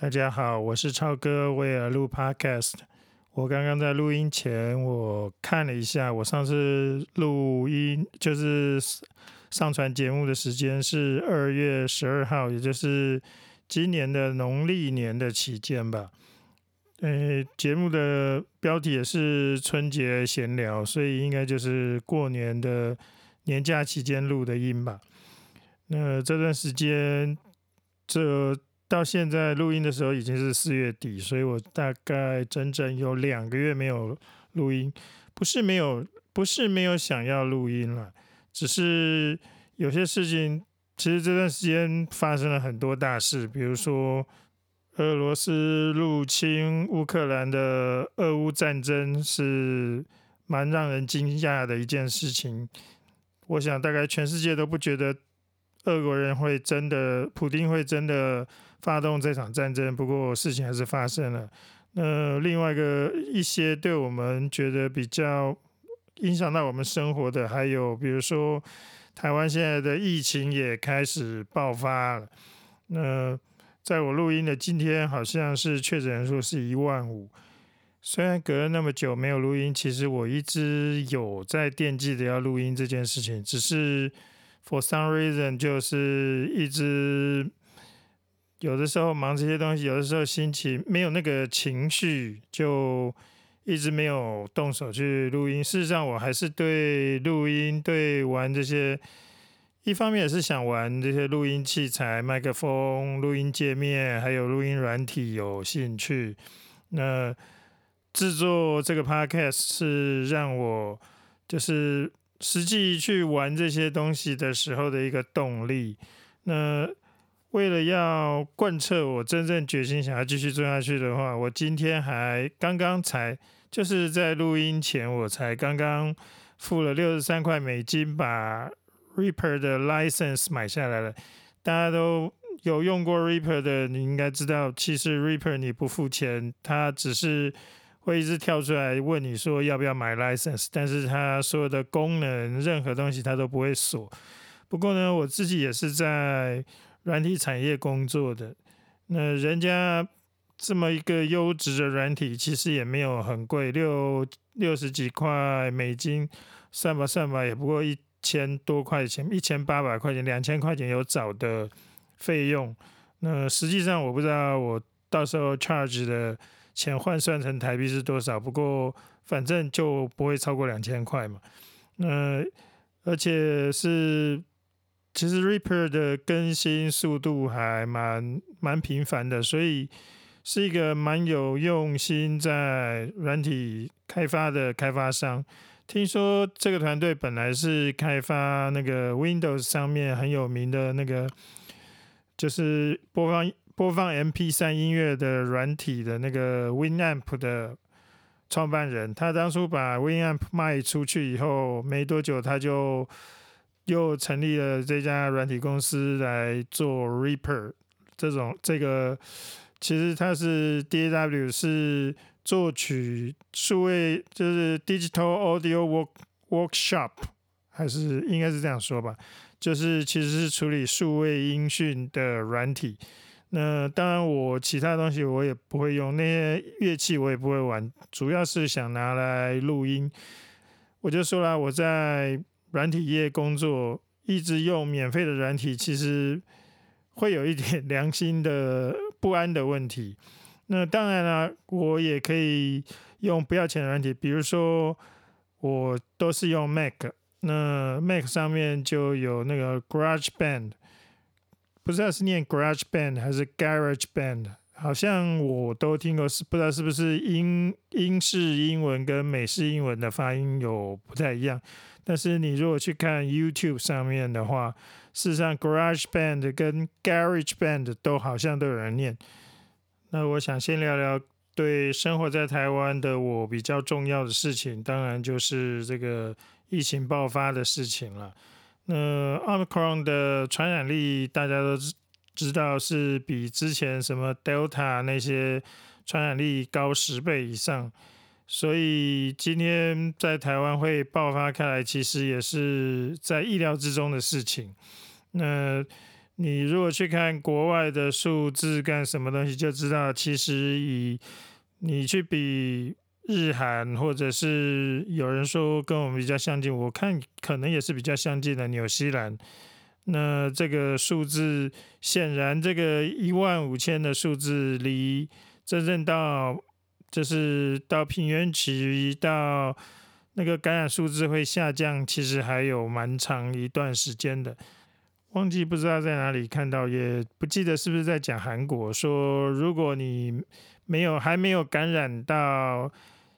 大家好，我是超哥，为了录 Podcast。我刚刚在录音前，我看了一下，我上次录音就是上传节目的时间是二月十二号，也就是今年的农历年的期间吧。呃，节目的标题也是春节闲聊，所以应该就是过年的年假期间录的音吧。那这段时间，这到现在录音的时候已经是四月底，所以我大概整整有两个月没有录音。不是没有，不是没有想要录音了，只是有些事情，其实这段时间发生了很多大事，比如说。俄罗斯入侵乌克兰的俄乌战争是蛮让人惊讶的一件事情。我想，大概全世界都不觉得俄国人会真的，普京会真的发动这场战争。不过，事情还是发生了。那另外一个一些对我们觉得比较影响到我们生活的，还有比如说台湾现在的疫情也开始爆发了。那在我录音的今天，好像是确诊人数是一万五。虽然隔了那么久没有录音，其实我一直有在惦记着要录音这件事情，只是 for some reason 就是一直有的时候忙这些东西，有的时候心情没有那个情绪，就一直没有动手去录音。事实上，我还是对录音、对玩这些。一方面也是想玩这些录音器材、麦克风、录音界面，还有录音软体有兴趣。那制作这个 podcast 是让我就是实际去玩这些东西的时候的一个动力。那为了要贯彻我真正决心想要继续做下去的话，我今天还刚刚才就是在录音前，我才刚刚付了六十三块美金把。Reaper 的 license 买下来了，大家都有用过 Reaper 的，你应该知道，其实 Reaper 你不付钱，它只是会一直跳出来问你说要不要买 license，但是它所有的功能，任何东西它都不会锁。不过呢，我自己也是在软体产业工作的，那人家这么一个优质的软体，其实也没有很贵，六六十几块美金，算吧算吧，也不过一。千多块钱，一千八百块钱，两千块钱有找的费用。那实际上我不知道我到时候 charge 的钱换算成台币是多少，不过反正就不会超过两千块嘛。那而且是其实 Reaper 的更新速度还蛮蛮频繁的，所以是一个蛮有用心在软体开发的开发商。听说这个团队本来是开发那个 Windows 上面很有名的那个，就是播放播放 MP3 音乐的软体的那个 Winamp 的创办人。他当初把 Winamp 卖出去以后，没多久他就又成立了这家软体公司来做 Reaper 这种这个。其实它是 DAW 是。作曲数位就是 Digital Audio Work Workshop，还是应该是这样说吧？就是其实是处理数位音讯的软体。那当然，我其他东西我也不会用，那些乐器我也不会玩，主要是想拿来录音。我就说了，我在软体业工作，一直用免费的软体，其实会有一点良心的不安的问题。那当然了，我也可以用不要钱的软体，比如说我都是用 Mac，那 Mac 上面就有那个 Garage Band，不知道是念 Garage Band 还是 Garage Band，好像我都听过，是不知道是不是英英式英文跟美式英文的发音有不太一样。但是你如果去看 YouTube 上面的话，事实上 Garage Band 跟 Garage Band 都好像都有人念。那我想先聊聊对生活在台湾的我比较重要的事情，当然就是这个疫情爆发的事情了。那 Omicron 的传染力大家都知知道是比之前什么 Delta 那些传染力高十倍以上，所以今天在台湾会爆发开来，其实也是在意料之中的事情。那你如果去看国外的数字干什么东西，就知道其实以你去比日韩，或者是有人说跟我们比较相近，我看可能也是比较相近的纽西兰。那这个数字显然，这个一万五千的数字离真正到就是到平原期到那个感染数字会下降，其实还有蛮长一段时间的。忘记不知道在哪里看到，也不记得是不是在讲韩国说，如果你没有还没有感染到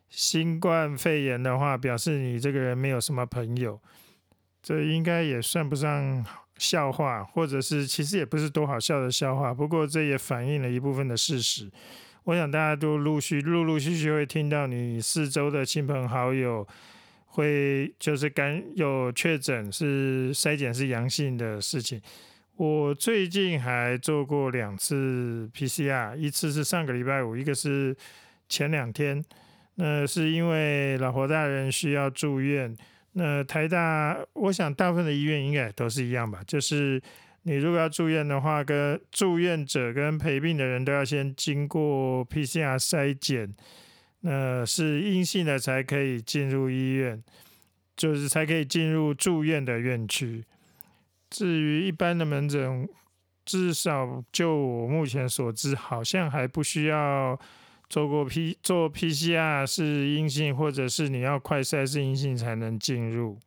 新冠肺炎的话，表示你这个人没有什么朋友。这应该也算不上。笑话，或者是其实也不是多好笑的笑话，不过这也反映了一部分的事实。我想大家都陆续、陆陆续续会听到你四周的亲朋好友会就是感有确诊是筛检是阳性的事情。我最近还做过两次 PCR，一次是上个礼拜五，一个是前两天。那是因为老婆大人需要住院。那台大，我想大部分的医院应该都是一样吧。就是你如果要住院的话，跟住院者跟陪病的人都要先经过 PCR 筛检，那是阴性的才可以进入医院，就是才可以进入住院的院区。至于一般的门诊，至少就我目前所知，好像还不需要。做过 P 做 PCR 是阴性，或者是你要快筛是阴性才能进入。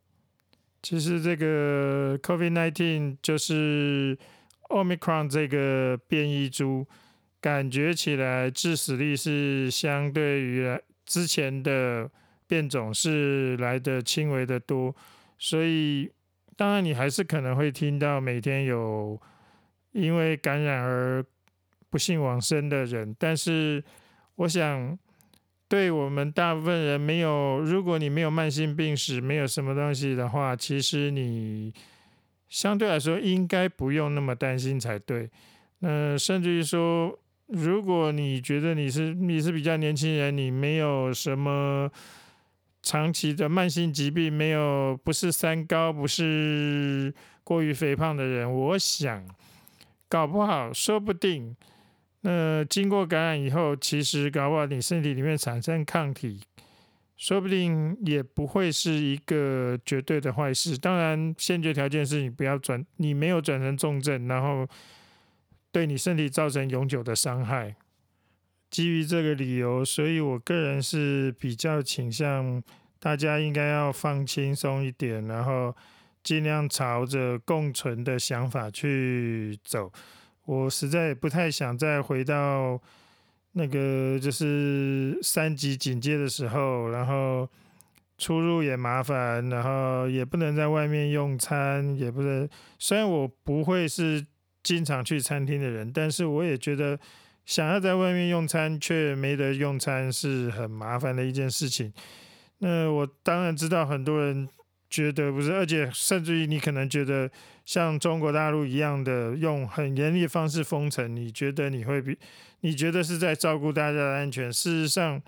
其实这个 COVID-19 就是 Omicron 这个变异株，感觉起来致死率是相对于之前的变种是来的轻微的多，所以当然你还是可能会听到每天有因为感染而不幸往生的人，但是。我想，对我们大部分人没有，如果你没有慢性病史，没有什么东西的话，其实你相对来说应该不用那么担心才对。那甚至于说，如果你觉得你是你是比较年轻人，你没有什么长期的慢性疾病，没有不是三高，不是过于肥胖的人，我想搞不好，说不定。那经过感染以后，其实搞不好你身体里面产生抗体，说不定也不会是一个绝对的坏事。当然，先决条件是你不要转，你没有转成重症，然后对你身体造成永久的伤害。基于这个理由，所以我个人是比较倾向大家应该要放轻松一点，然后尽量朝着共存的想法去走。我实在不太想再回到那个就是三级警戒的时候，然后出入也麻烦，然后也不能在外面用餐，也不能。虽然我不会是经常去餐厅的人，但是我也觉得想要在外面用餐却没得用餐是很麻烦的一件事情。那我当然知道很多人。觉得不是，而且甚至于你可能觉得像中国大陆一样的用很严厉的方式封城，你觉得你会比你觉得是在照顾大家的安全？事实上，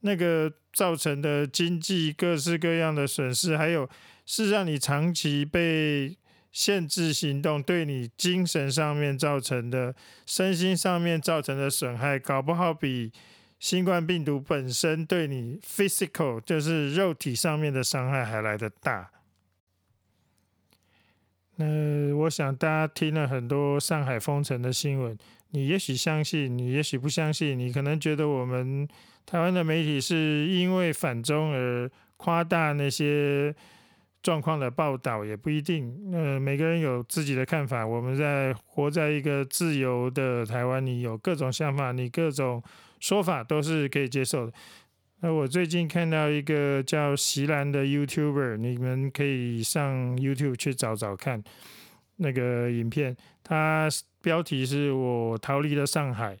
那个造成的经济各式各样的损失，还有是让你长期被限制行动，对你精神上面造成的、身心上面造成的损害，搞不好比。新冠病毒本身对你 physical 就是肉体上面的伤害还来得大。那我想大家听了很多上海封城的新闻，你也许相信，你也许不相信，你可能觉得我们台湾的媒体是因为反中而夸大那些状况的报道，也不一定。呃，每个人有自己的看法。我们在活在一个自由的台湾，你有各种想法，你各种。说法都是可以接受的。那我最近看到一个叫席兰的 YouTuber，你们可以上 YouTube 去找找看那个影片。他标题是我逃离了上海。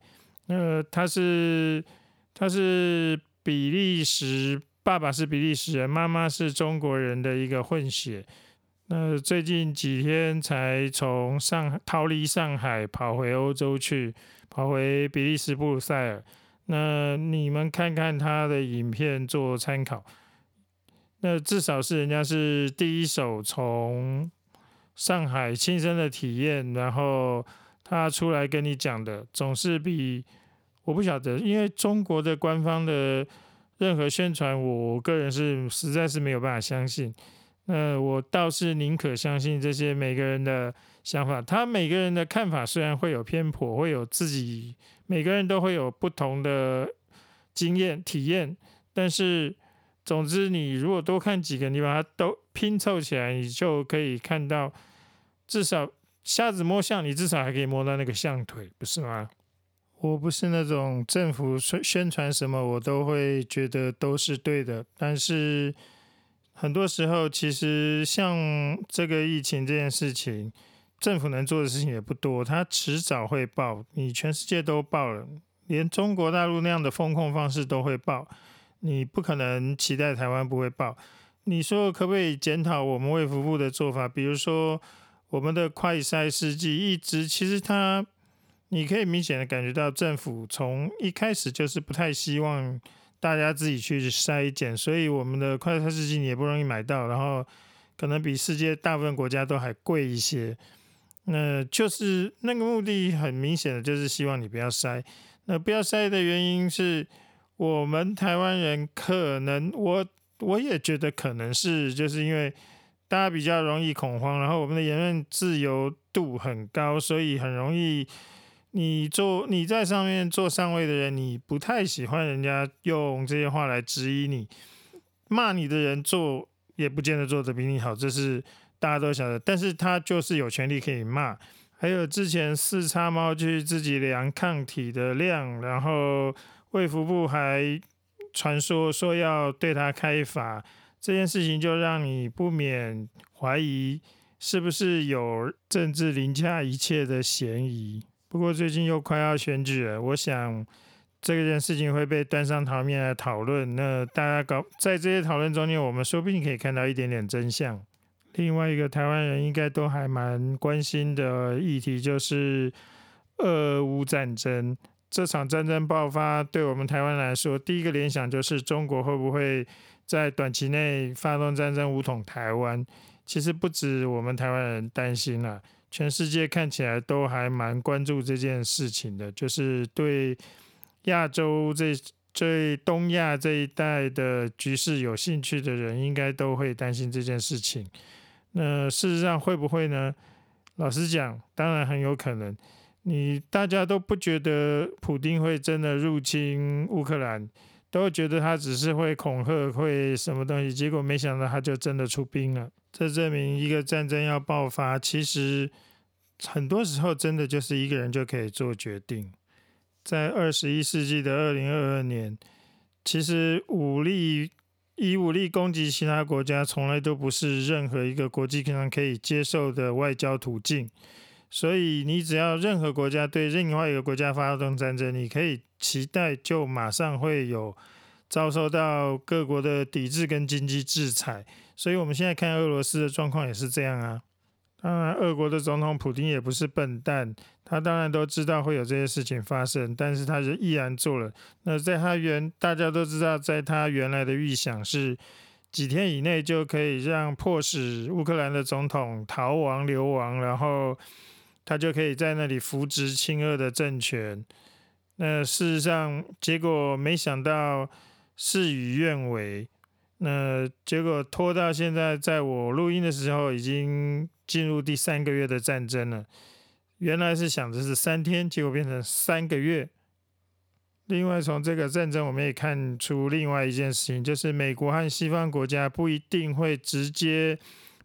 那他是他是比利时，爸爸是比利时人，妈妈是中国人的一个混血。那最近几天才从上逃离上海，跑回欧洲去，跑回比利时布鲁塞尔。那你们看看他的影片做参考，那至少是人家是第一手从上海亲身的体验，然后他出来跟你讲的，总是比我不晓得，因为中国的官方的任何宣传，我个人是实在是没有办法相信。那我倒是宁可相信这些每个人的想法，他每个人的看法虽然会有偏颇，会有自己每个人都会有不同的经验体验，但是总之你如果多看几个，你把它都拼凑起来，你就可以看到至少瞎子摸象，你至少还可以摸到那个象腿，不是吗？我不是那种政府宣宣传什么我都会觉得都是对的，但是。很多时候，其实像这个疫情这件事情，政府能做的事情也不多。它迟早会爆，你全世界都爆了，连中国大陆那样的风控方式都会爆，你不可能期待台湾不会爆。你说可不可以检讨我们卫福部的做法？比如说，我们的快筛试剂一直其实它，你可以明显的感觉到政府从一开始就是不太希望。大家自己去筛检，所以我们的快筛试剂也不容易买到，然后可能比世界大部分国家都还贵一些。那就是那个目的很明显的就是希望你不要塞。那不要塞的原因是我们台湾人可能，我我也觉得可能是就是因为大家比较容易恐慌，然后我们的言论自由度很高，所以很容易。你做你在上面做上位的人，你不太喜欢人家用这些话来质疑你，骂你的人做也不见得做的比你好，这是大家都晓得。但是他就是有权利可以骂。还有之前四叉猫去自己量抗体的量，然后卫福部还传说说要对他开罚，这件事情就让你不免怀疑是不是有政治凌驾一切的嫌疑。不过最近又快要选举了，我想这件事情会被端上台面来讨论。那大家搞在这些讨论中间，我们说不定可以看到一点点真相。另外一个台湾人应该都还蛮关心的议题，就是俄乌战争。这场战争爆发，对我们台湾来说，第一个联想就是中国会不会在短期内发动战争，武统台湾？其实不止我们台湾人担心了。全世界看起来都还蛮关注这件事情的，就是对亚洲这、对东亚这一带的局势有兴趣的人，应该都会担心这件事情。那事实上会不会呢？老实讲，当然很有可能。你大家都不觉得普京会真的入侵乌克兰，都觉得他只是会恐吓、会什么东西，结果没想到他就真的出兵了。这证明一个战争要爆发，其实很多时候真的就是一个人就可以做决定。在二十一世纪的二零二二年，其实武力以武力攻击其他国家，从来都不是任何一个国际上可以接受的外交途径。所以，你只要任何国家对另外一个国家发动战争，你可以期待就马上会有遭受到各国的抵制跟经济制裁。所以，我们现在看俄罗斯的状况也是这样啊。当然，俄国的总统普京也不是笨蛋，他当然都知道会有这些事情发生，但是他是毅然做了。那在他原大家都知道，在他原来的预想是几天以内就可以让迫使乌克兰的总统逃亡流亡，然后他就可以在那里扶植亲俄的政权。那事实上，结果没想到事与愿违。那结果拖到现在，在我录音的时候，已经进入第三个月的战争了。原来是想着是三天，结果变成三个月。另外，从这个战争，我们也看出另外一件事情，就是美国和西方国家不一定会直接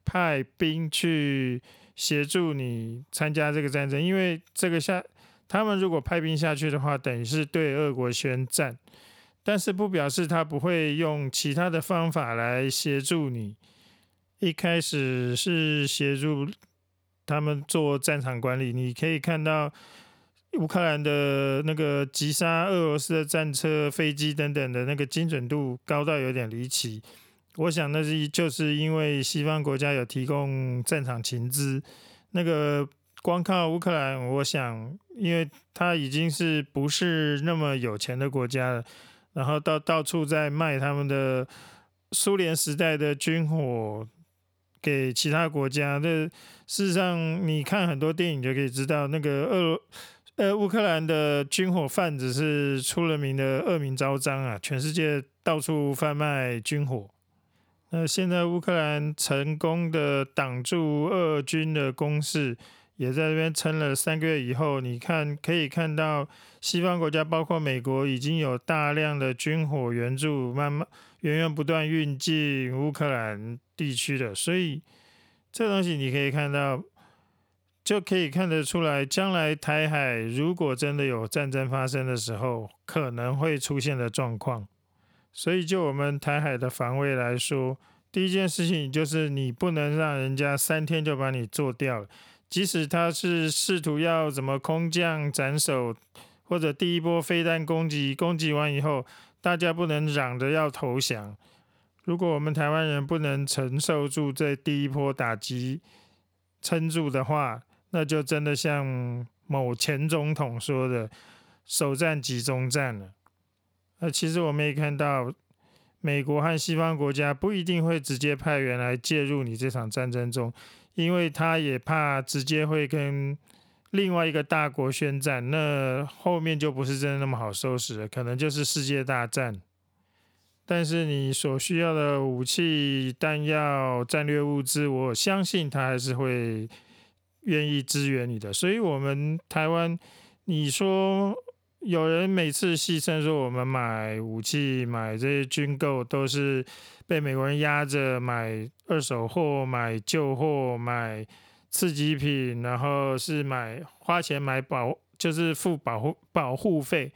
派兵去协助你参加这个战争，因为这个下，他们如果派兵下去的话，等于是对俄国宣战。但是不表示他不会用其他的方法来协助你。一开始是协助他们做战场管理，你可以看到乌克兰的那个击杀俄罗斯的战车、飞机等等的那个精准度高到有点离奇。我想那是就是因为西方国家有提供战场情资，那个光靠乌克兰，我想因为他已经是不是那么有钱的国家了。然后到到处在卖他们的苏联时代的军火，给其他国家。这事实上，你看很多电影就可以知道，那个俄呃乌克兰的军火贩子是出了名的恶名昭彰啊，全世界到处贩卖军火。那现在乌克兰成功的挡住俄军的攻势。也在这边撑了三个月以后，你看可以看到西方国家，包括美国，已经有大量的军火援助，慢慢源源不断运进乌克兰地区的。所以这东西你可以看到，就可以看得出来，将来台海如果真的有战争发生的时候，可能会出现的状况。所以就我们台海的防卫来说，第一件事情就是你不能让人家三天就把你做掉了。即使他是试图要怎么空降斩首，或者第一波飞弹攻击攻击完以后，大家不能嚷着要投降。如果我们台湾人不能承受住这第一波打击，撑住的话，那就真的像某前总统说的“首战集中战”了。那其实我们也看到，美国和西方国家不一定会直接派员来介入你这场战争中。因为他也怕直接会跟另外一个大国宣战，那后面就不是真的那么好收拾了，可能就是世界大战。但是你所需要的武器、弹药、战略物资，我相信他还是会愿意支援你的。所以，我们台湾，你说有人每次戏称说我们买武器、买这些军购都是。被美国人压着买二手货、买旧货、买次级品，然后是买花钱买保，就是付保护保护费。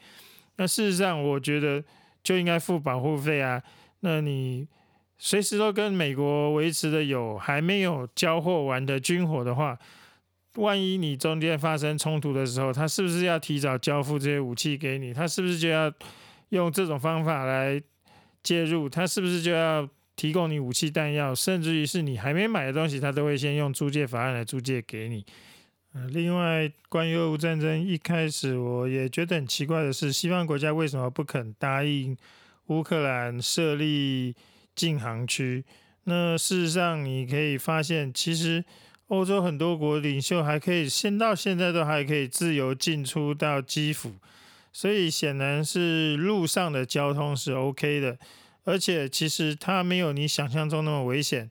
那事实上，我觉得就应该付保护费啊。那你随时都跟美国维持的有还没有交货完的军火的话，万一你中间发生冲突的时候，他是不是要提早交付这些武器给你？他是不是就要用这种方法来？介入，他是不是就要提供你武器弹药，甚至于是你还没买的东西，他都会先用租借法案来租借给你。另外，关于俄乌战争一开始，我也觉得很奇怪的是，西方国家为什么不肯答应乌克兰设立禁航区？那事实上，你可以发现，其实欧洲很多国领袖还可以，先到现在都还可以自由进出到基辅。所以显然是路上的交通是 OK 的，而且其实它没有你想象中那么危险。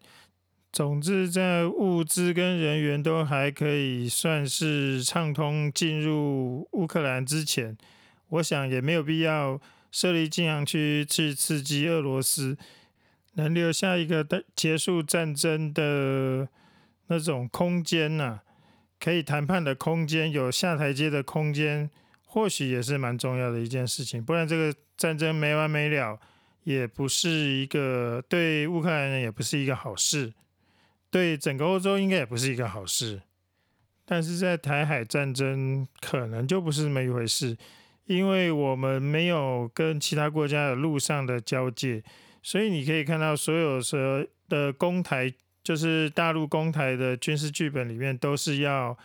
总之，在物资跟人员都还可以算是畅通进入乌克兰之前，我想也没有必要设立禁航区去刺激俄罗斯，能留下一个的结束战争的那种空间呐，可以谈判的空间，有下台阶的空间。或许也是蛮重要的一件事情，不然这个战争没完没了，也不是一个对乌克兰人也不是一个好事，对整个欧洲应该也不是一个好事。但是在台海战争可能就不是这么一回事，因为我们没有跟其他国家的陆上的交界，所以你可以看到所有的的攻台，就是大陆攻台的军事剧本里面都是要。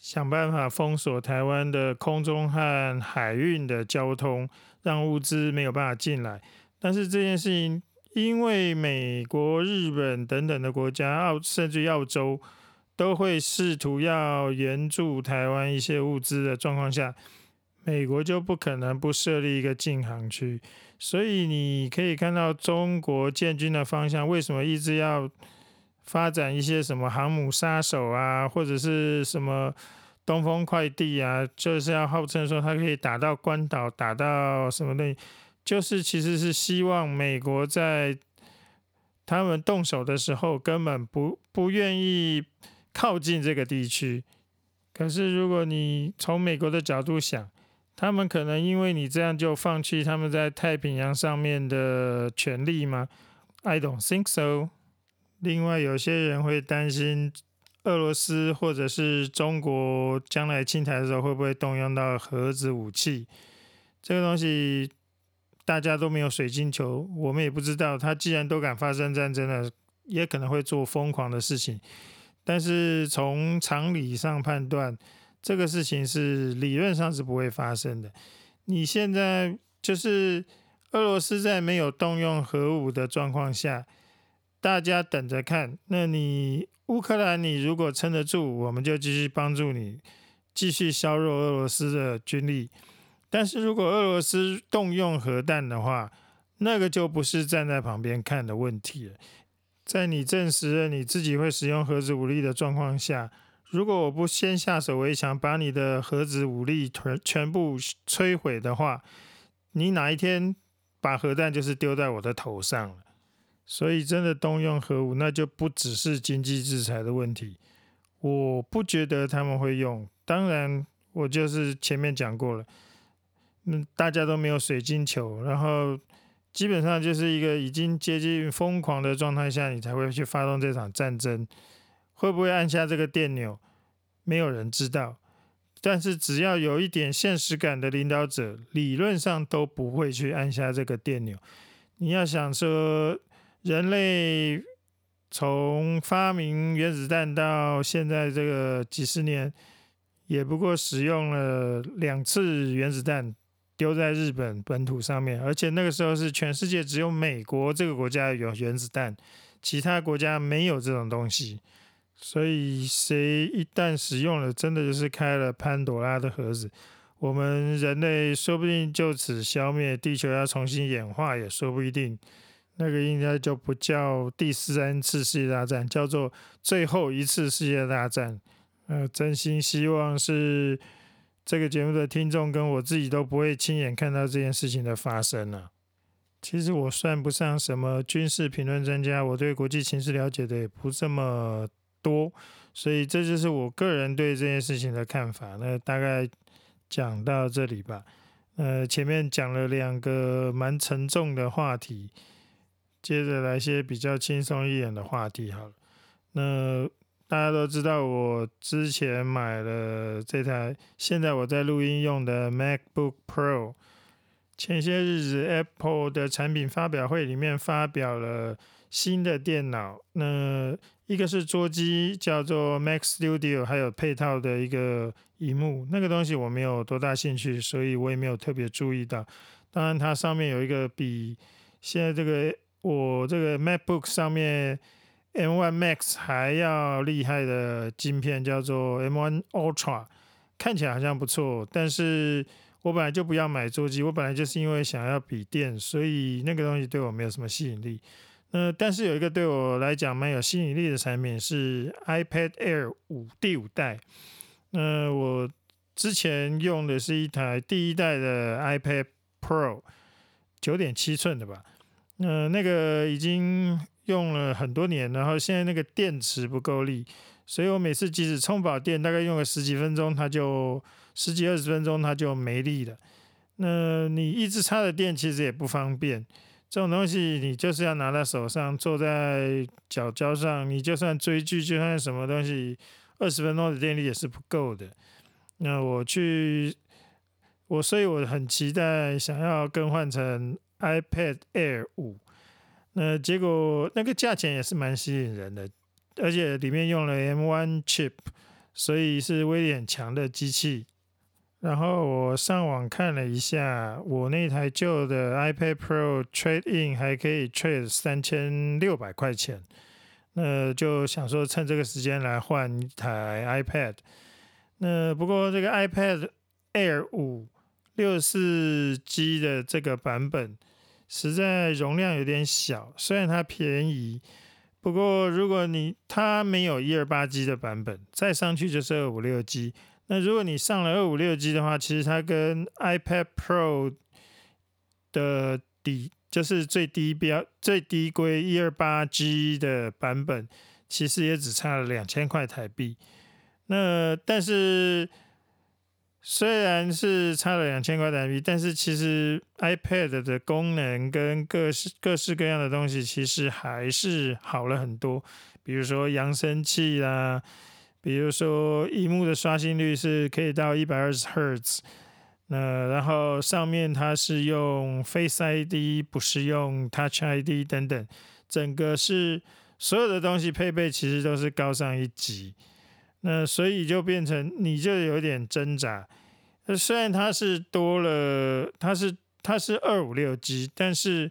想办法封锁台湾的空中和海运的交通，让物资没有办法进来。但是这件事情，因为美国、日本等等的国家，澳甚至澳洲都会试图要援助台湾一些物资的状况下，美国就不可能不设立一个禁航区。所以你可以看到中国建军的方向，为什么一直要？发展一些什么航母杀手啊，或者是什么东风快递啊，就是要号称说它可以打到关岛，打到什么的，就是其实是希望美国在他们动手的时候根本不不愿意靠近这个地区。可是如果你从美国的角度想，他们可能因为你这样就放弃他们在太平洋上面的权利吗？I don't think so. 另外，有些人会担心俄罗斯或者是中国将来侵台的时候会不会动用到核子武器？这个东西大家都没有水晶球，我们也不知道。他既然都敢发生战争了，也可能会做疯狂的事情。但是从常理上判断，这个事情是理论上是不会发生的。你现在就是俄罗斯在没有动用核武的状况下。大家等着看。那你乌克兰，你如果撑得住，我们就继续帮助你，继续削弱俄罗斯的军力。但是如果俄罗斯动用核弹的话，那个就不是站在旁边看的问题了。在你证实了你自己会使用核子武力的状况下，如果我不先下手为强，把你的核子武力全全部摧毁的话，你哪一天把核弹就是丢在我的头上了。所以真的动用核武，那就不只是经济制裁的问题。我不觉得他们会用。当然，我就是前面讲过了，嗯，大家都没有水晶球，然后。基本上就是一个已经接近疯狂的状态下，你才会去发动这场战争。会不会按下这个电钮？没有人知道。但是只要有一点现实感的领导者，理论上都不会去按下这个电钮。你要想说，人类从发明原子弹到现在这个几十年，也不过使用了两次原子弹。丢在日本本土上面，而且那个时候是全世界只有美国这个国家有原子弹，其他国家没有这种东西。所以谁一旦使用了，真的就是开了潘多拉的盒子。我们人类说不定就此消灭，地球要重新演化也说不一定。那个应该就不叫第三次世界大战，叫做最后一次世界大战。呃，真心希望是。这个节目的听众跟我自己都不会亲眼看到这件事情的发生呢。其实我算不上什么军事评论专家，我对国际情势了解的也不这么多，所以这就是我个人对这件事情的看法。那大概讲到这里吧。呃，前面讲了两个蛮沉重的话题，接着来些比较轻松一点的话题。好了，那。大家都知道，我之前买了这台，现在我在录音用的 MacBook Pro。前些日子，Apple 的产品发表会里面发表了新的电脑，那一个是桌机叫做 Mac Studio，还有配套的一个荧幕。那个东西我没有多大兴趣，所以我也没有特别注意到。当然，它上面有一个比现在这个我这个 MacBook 上面。M1 Max 还要厉害的晶片叫做 M1 Ultra，看起来好像不错，但是我本来就不要买座机，我本来就是因为想要笔电，所以那个东西对我没有什么吸引力。那但是有一个对我来讲蛮有吸引力的产品是 iPad Air 五第五代。那我之前用的是一台第一代的 iPad Pro，九点七寸的吧。那那个已经。用了很多年，然后现在那个电池不够力，所以我每次即使充饱电，大概用个十几分钟，它就十几二十分钟它就没力了。那你一直插着电其实也不方便，这种东西你就是要拿在手上，坐在脚胶上，你就算追剧，就算什么东西，二十分钟的电力也是不够的。那我去，我所以我很期待想要更换成 iPad Air 五。那结果那个价钱也是蛮吸引人的，而且里面用了 M1 chip，所以是威力很强的机器。然后我上网看了一下，我那台旧的 iPad Pro trade in 还可以 trade 三千六百块钱，那就想说趁这个时间来换一台 iPad。那不过这个 iPad Air 五六四 G 的这个版本。实在容量有点小，虽然它便宜，不过如果你它没有一二八 G 的版本，再上去就是二五六 G。那如果你上了二五六 G 的话，其实它跟 iPad Pro 的底就是最低标、最低规一二八 G 的版本，其实也只差了两千块台币。那但是。虽然是差了两千块台币，但是其实 iPad 的功能跟各式各式各样的东西，其实还是好了很多。比如说扬声器啦，比如说荧幕的刷新率是可以到一百二十赫兹。那然后上面它是用 Face ID，不是用 Touch ID 等等，整个是所有的东西配备其实都是高上一级。那所以就变成你就有点挣扎。虽然它是多了，它是它是二五六 G，但是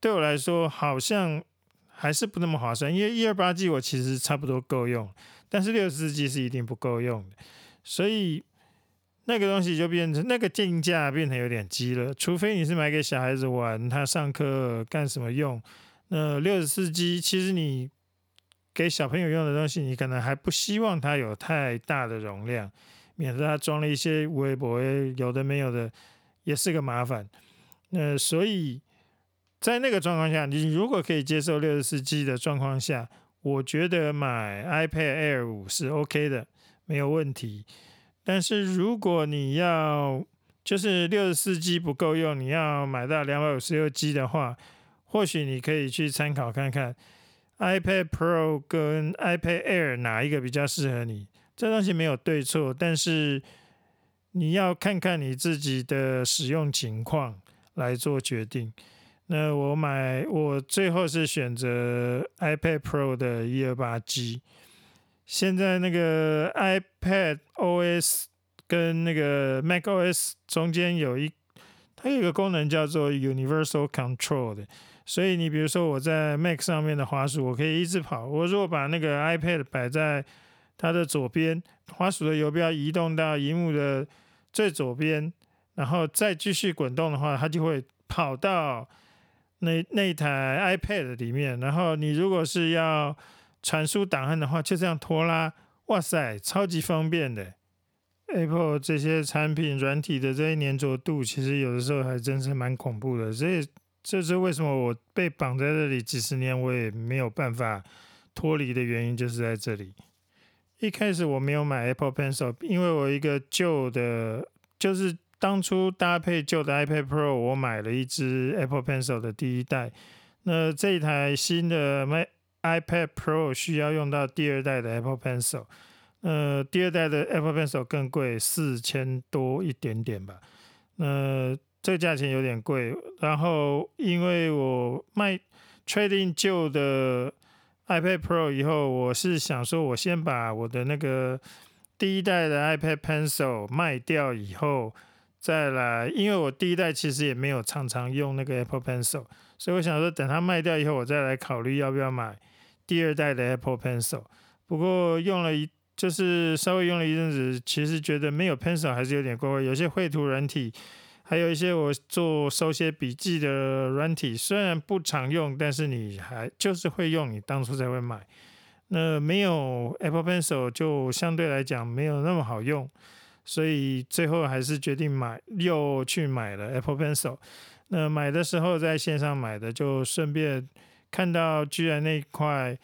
对我来说好像还是不那么划算，因为一二八 G 我其实差不多够用，但是六十四 G 是一定不够用的，所以那个东西就变成那个定价变成有点低了，除非你是买给小孩子玩，他上课干什么用，那六十四 G 其实你给小朋友用的东西，你可能还不希望它有太大的容量，免得它装了一些微博有的没有的，也是个麻烦。那所以。在那个状况下，你如果可以接受六十四 G 的状况下，我觉得买 iPad Air 五是 OK 的，没有问题。但是如果你要就是六十四 G 不够用，你要买到两百五十六 G 的话，或许你可以去参考看看 iPad Pro 跟 iPad Air 哪一个比较适合你。这东西没有对错，但是你要看看你自己的使用情况来做决定。那我买，我最后是选择 iPad Pro 的一二八 G。现在那个 iPad OS 跟那个 Mac OS 中间有一，它有一个功能叫做 Universal Control 的，所以你比如说我在 Mac 上面的滑鼠，我可以一直跑。我如果把那个 iPad 摆在它的左边，滑鼠的游标移动到荧幕的最左边，然后再继续滚动的话，它就会跑到。那那台 iPad 里面，然后你如果是要传输档案的话，就这样拖拉，哇塞，超级方便的。Apple 这些产品软体的这些粘着度，其实有的时候还真是蛮恐怖的。所以这是为什么我被绑在这里几十年，我也没有办法脱离的原因，就是在这里。一开始我没有买 Apple Pencil，因为我一个旧的，就是。当初搭配旧的 iPad Pro，我买了一支 Apple Pencil 的第一代。那这一台新的 iPad Pro 需要用到第二代的 Apple Pencil。呃，第二代的 Apple Pencil 更贵，四千多一点点吧。那这个价钱有点贵。然后因为我卖 trading 旧的 iPad Pro 以后，我是想说，我先把我的那个第一代的 iPad Pencil 卖掉以后。再来，因为我第一代其实也没有常常用那个 Apple Pencil，所以我想说等它卖掉以后，我再来考虑要不要买第二代的 Apple Pencil。不过用了一，就是稍微用了一阵子，其实觉得没有 Pencil 还是有点怪怪。有些绘图软体，还有一些我做手写笔记的软体，虽然不常用，但是你还就是会用，你当初才会买。那没有 Apple Pencil 就相对来讲没有那么好用。所以最后还是决定买，又去买了 Apple Pencil。那买的时候在线上买的，就顺便看到居然那块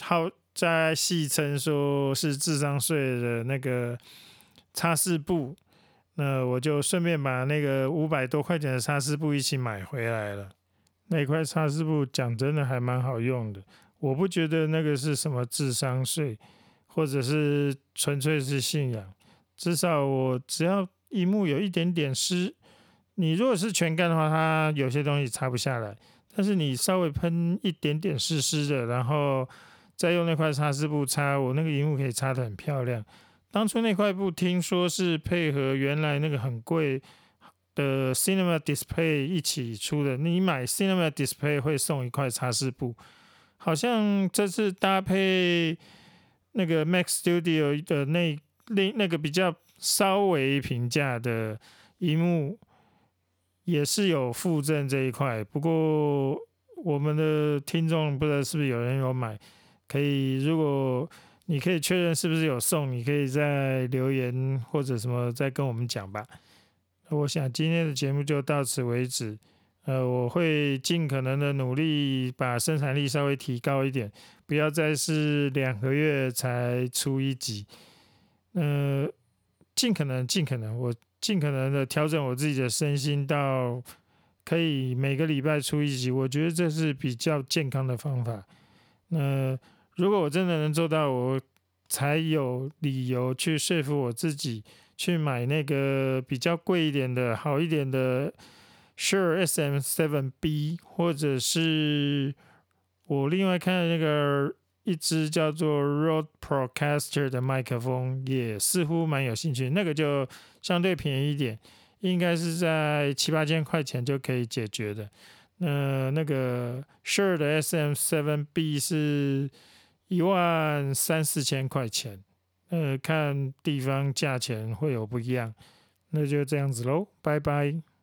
好在戏称说是智商税的那个擦拭布，那我就顺便把那个五百多块钱的擦拭布一起买回来了。那块擦拭布讲真的还蛮好用的，我不觉得那个是什么智商税，或者是纯粹是信仰。至少我只要荧幕有一点点湿，你如果是全干的话，它有些东西擦不下来。但是你稍微喷一点点湿湿的，然后再用那块擦拭布擦，我那个荧幕可以擦得很漂亮。当初那块布听说是配合原来那个很贵的 Cinema Display 一起出的，你买 Cinema Display 会送一块擦拭布，好像这次搭配那个 Mac Studio 的那。另那个比较稍微平价的荧幕也是有附赠这一块，不过我们的听众不知道是不是有人有买，可以如果你可以确认是不是有送，你可以在留言或者什么再跟我们讲吧。我想今天的节目就到此为止，呃，我会尽可能的努力把生产力稍微提高一点，不要再是两个月才出一集。呃，尽可能尽可能，我尽可能的调整我自己的身心，到可以每个礼拜出一集，我觉得这是比较健康的方法。那如果我真的能做到，我才有理由去说服我自己去买那个比较贵一点的、好一点的 Sure SM7B，或者是我另外看的那个。一支叫做 Rode Procaster 的麦克风也似乎蛮有兴趣，那个就相对便宜一点，应该是在七八千块钱就可以解决的。那那个 Sure 的 SM7B 是一万三四千块钱，呃，看地方价钱会有不一样，那就这样子喽，拜拜。